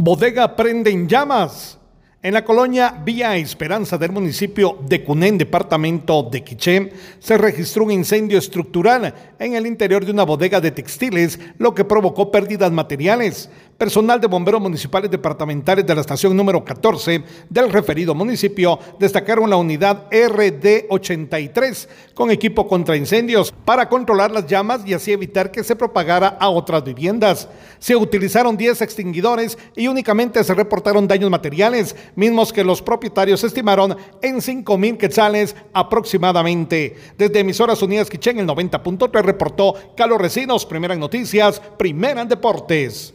Bodega prende en llamas. En la colonia Vía Esperanza del municipio de Cunén, departamento de Quiché, se registró un incendio estructural en el interior de una bodega de textiles, lo que provocó pérdidas materiales. Personal de bomberos municipales departamentales de la estación número 14 del referido municipio destacaron la unidad RD83 con equipo contra incendios para controlar las llamas y así evitar que se propagara a otras viviendas. Se utilizaron 10 extinguidores y únicamente se reportaron daños materiales mismos que los propietarios estimaron en 5 mil quetzales aproximadamente. Desde Emisoras Unidas Quichén, el 90.3 reportó Carlos Recinos, primera en noticias, primera en deportes.